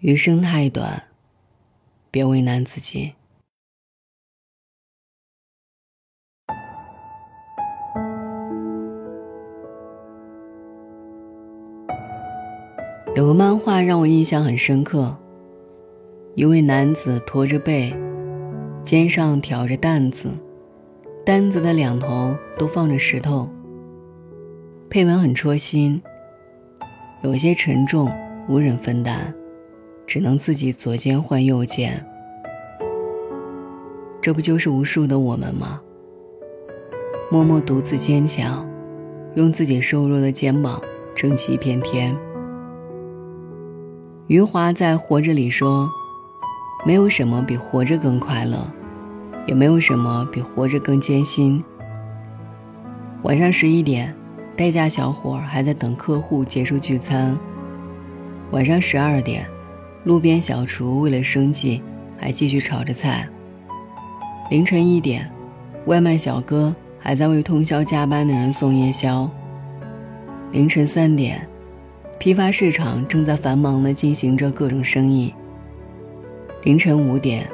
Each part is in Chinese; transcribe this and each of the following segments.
余生太短，别为难自己。有个漫画让我印象很深刻。一位男子驼着背，肩上挑着担子，担子的两头都放着石头。配文很戳心，有些沉重，无人分担，只能自己左肩换右肩。这不就是无数的我们吗？默默独自坚强，用自己瘦弱的肩膀撑起一片天。余华在《活着》里说：“没有什么比活着更快乐，也没有什么比活着更艰辛。”晚上十一点，代驾小伙还在等客户结束聚餐。晚上十二点，路边小厨为了生计还继续炒着菜。凌晨一点，外卖小哥还在为通宵加班的人送夜宵。凌晨三点。批发市场正在繁忙地进行着各种生意。凌晨五点，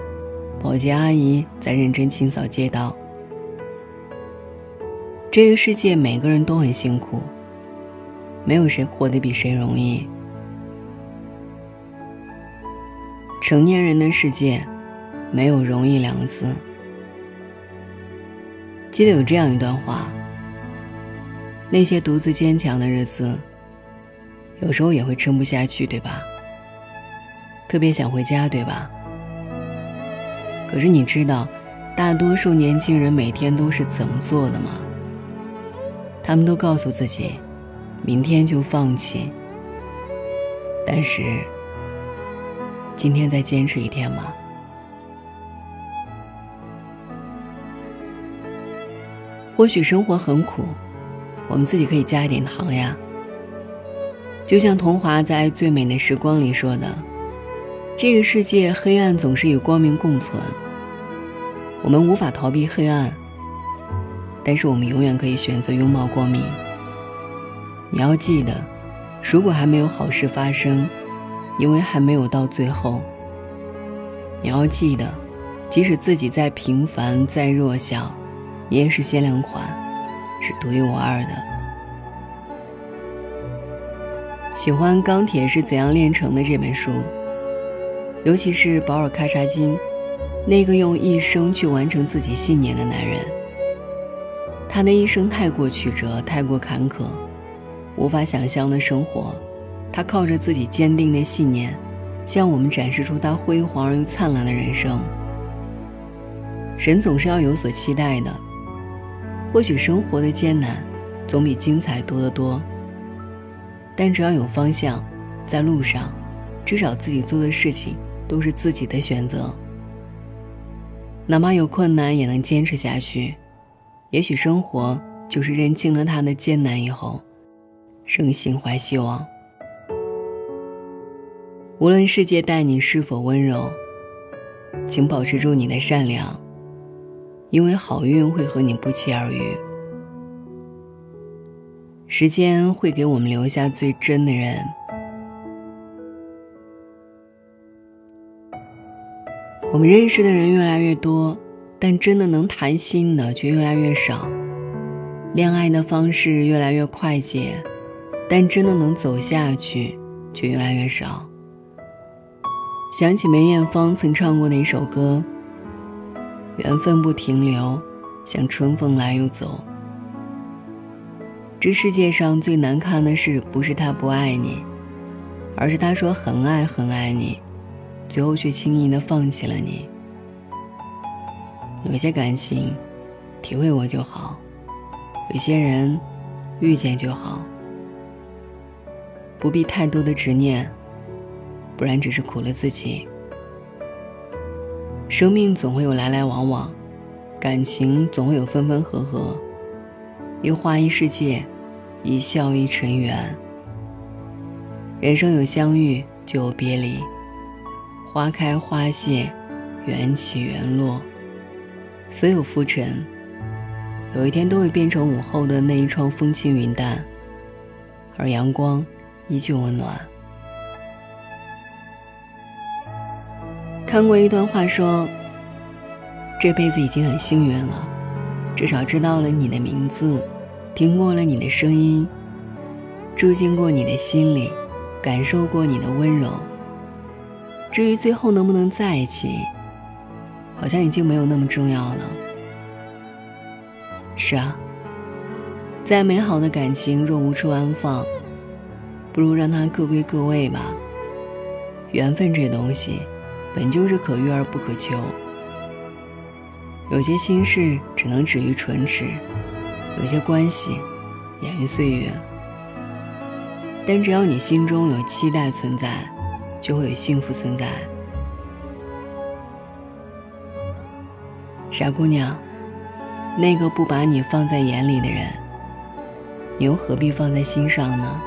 保洁阿姨在认真清扫街道。这个世界每个人都很辛苦，没有谁活得比谁容易。成年人的世界，没有容易两个字。记得有这样一段话：那些独自坚强的日子。有时候也会撑不下去，对吧？特别想回家，对吧？可是你知道，大多数年轻人每天都是怎么做的吗？他们都告诉自己，明天就放弃。但是，今天再坚持一天吗？或许生活很苦，我们自己可以加一点糖呀。就像童华在《最美的时光》里说的：“这个世界黑暗总是与光明共存，我们无法逃避黑暗，但是我们永远可以选择拥抱光明。你要记得，如果还没有好事发生，因为还没有到最后。你要记得，即使自己再平凡、再弱小，也是限量款，是独一无二的。”喜欢《钢铁是怎样炼成的》这本书，尤其是保尔·卡察金，那个用一生去完成自己信念的男人。他的一生太过曲折，太过坎坷，无法想象的生活，他靠着自己坚定的信念，向我们展示出他辉煌而又灿烂的人生。人总是要有所期待的，或许生活的艰难，总比精彩多得多。但只要有方向，在路上，至少自己做的事情都是自己的选择。哪怕有困难，也能坚持下去。也许生活就是认清了他的艰难以后，仍心怀希望。无论世界待你是否温柔，请保持住你的善良，因为好运会和你不期而遇。时间会给我们留下最真的人。我们认识的人越来越多，但真的能谈心的却越来越少。恋爱的方式越来越快捷，但真的能走下去却越来越少。想起梅艳芳曾唱过的一首歌：“缘分不停留，像春风来又走。”这世界上最难看的事，不是他不爱你，而是他说很爱很爱你，最后却轻易的放弃了你。有些感情，体会我就好；有些人，遇见就好。不必太多的执念，不然只是苦了自己。生命总会有来来往往，感情总会有分分合合，一花一世界。一笑一尘缘。人生有相遇，就有别离。花开花谢，缘起缘落。所有浮尘，有一天都会变成午后的那一窗风轻云淡，而阳光依旧温暖。看过一段话说：“这辈子已经很幸运了，至少知道了你的名字，听过了你的声音，住进过你的心里，感受过你的温柔。至于最后能不能在一起，好像已经没有那么重要了。”是啊，再美好的感情若无处安放，不如让它各归各位吧。缘分这东西。本就是可遇而不可求，有些心事只能止于唇齿，有些关系掩于岁月。但只要你心中有期待存在，就会有幸福存在。傻姑娘，那个不把你放在眼里的人，你又何必放在心上呢？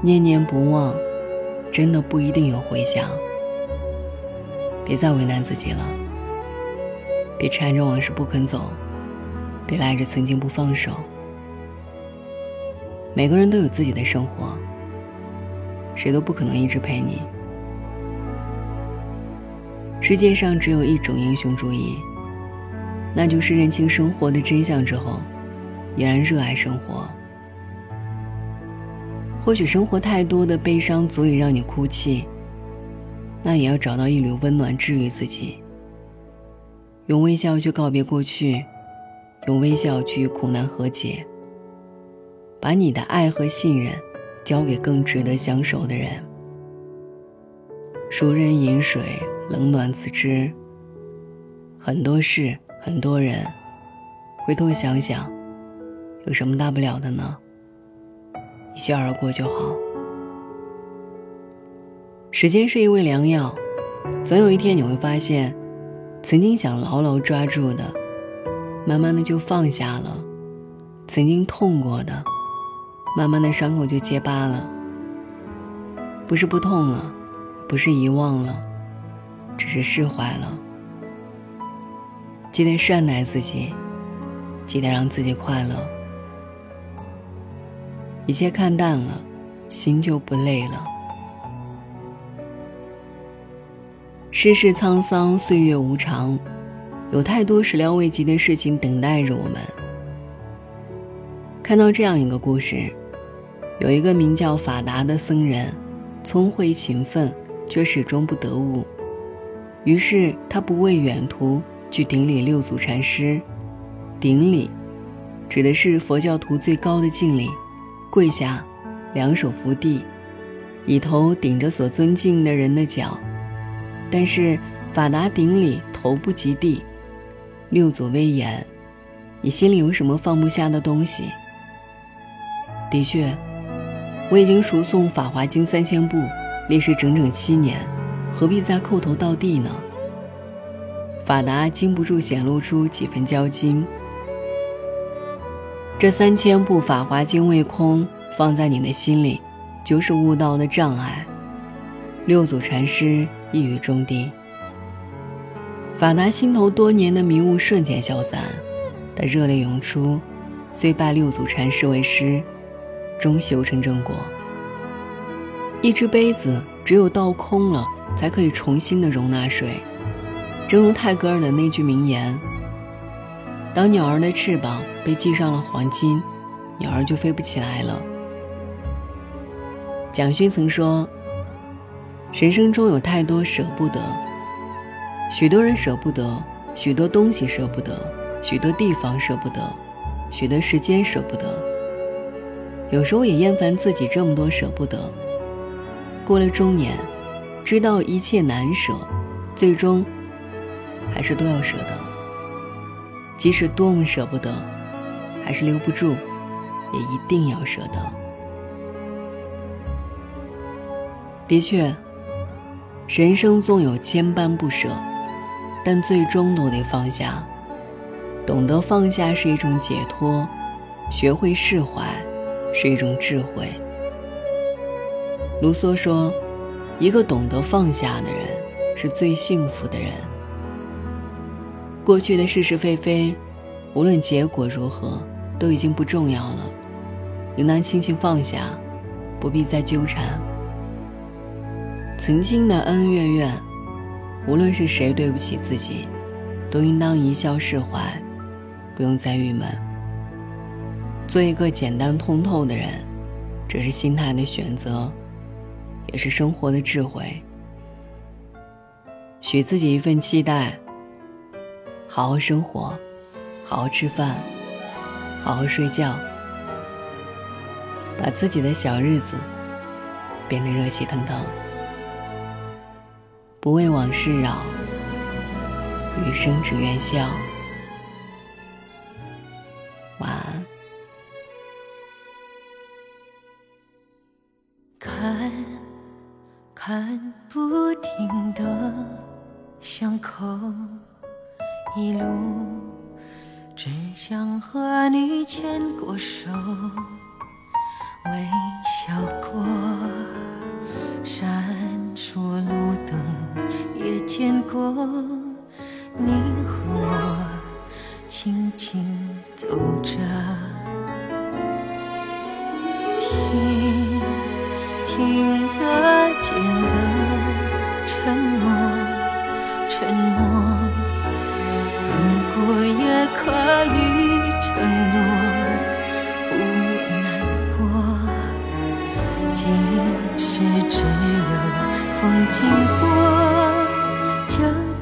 念念不忘，真的不一定有回响。别再为难自己了，别缠着往事不肯走，别赖着曾经不放手。每个人都有自己的生活，谁都不可能一直陪你。世界上只有一种英雄主义，那就是认清生活的真相之后，依然热爱生活。或许生活太多的悲伤足以让你哭泣。那也要找到一缕温暖治愈自己。用微笑去告别过去，用微笑去与苦难和解。把你的爱和信任交给更值得相守的人。熟人饮水，冷暖自知。很多事，很多人，回头想想，有什么大不了的呢？一笑而过就好。时间是一味良药，总有一天你会发现，曾经想牢牢抓住的，慢慢的就放下了；曾经痛过的，慢慢的伤口就结疤了。不是不痛了，不是遗忘了，只是释怀了。记得善待自己，记得让自己快乐，一切看淡了，心就不累了。世事沧桑，岁月无常，有太多始料未及的事情等待着我们。看到这样一个故事，有一个名叫法达的僧人，聪慧勤奋，却始终不得悟。于是他不畏远途，去顶礼六祖禅师。顶礼，指的是佛教徒最高的敬礼，跪下，两手扶地，以头顶着所尊敬的人的脚。但是法达顶礼头不及地，六祖威严，你心里有什么放不下的东西？的确，我已经熟诵《法华经》三千部，历时整整七年，何必再叩头到地呢？法达禁不住显露出几分骄矜。这三千部《法华经》未空，放在你的心里，就是悟道的障碍。六祖禅师。一语中的，法达心头多年的迷雾瞬间消散，他热泪涌出，虽拜六祖禅师为师，终修成正果。一只杯子只有倒空了，才可以重新的容纳水。正如泰戈尔的那句名言：“当鸟儿的翅膀被系上了黄金，鸟儿就飞不起来了。”蒋勋曾说。人生中有太多舍不得，许多人舍不得，许多东西舍不得，许多地方舍不得，许多时间舍不得。有时候也厌烦自己这么多舍不得。过了中年，知道一切难舍，最终还是都要舍得。即使多么舍不得，还是留不住，也一定要舍得。的确。人生纵有千般不舍，但最终都得放下。懂得放下是一种解脱，学会释怀是一种智慧。卢梭说：“一个懂得放下的人，是最幸福的人。”过去的是是非非，无论结果如何，都已经不重要了，应当轻轻放下，不必再纠缠。曾经的恩恩怨怨，无论是谁对不起自己，都应当一笑释怀，不用再郁闷。做一个简单通透的人，这是心态的选择，也是生活的智慧。许自己一份期待，好好生活，好好吃饭，好好睡觉，把自己的小日子变得热气腾腾。不为往事扰，余生只愿笑。晚安。看，看不停的巷口，一路只想和你牵过手，微笑过，闪。见过你和我轻轻走着，听听得见的沉默，沉默。如果也可以承诺，不难过，即使只有风经过。这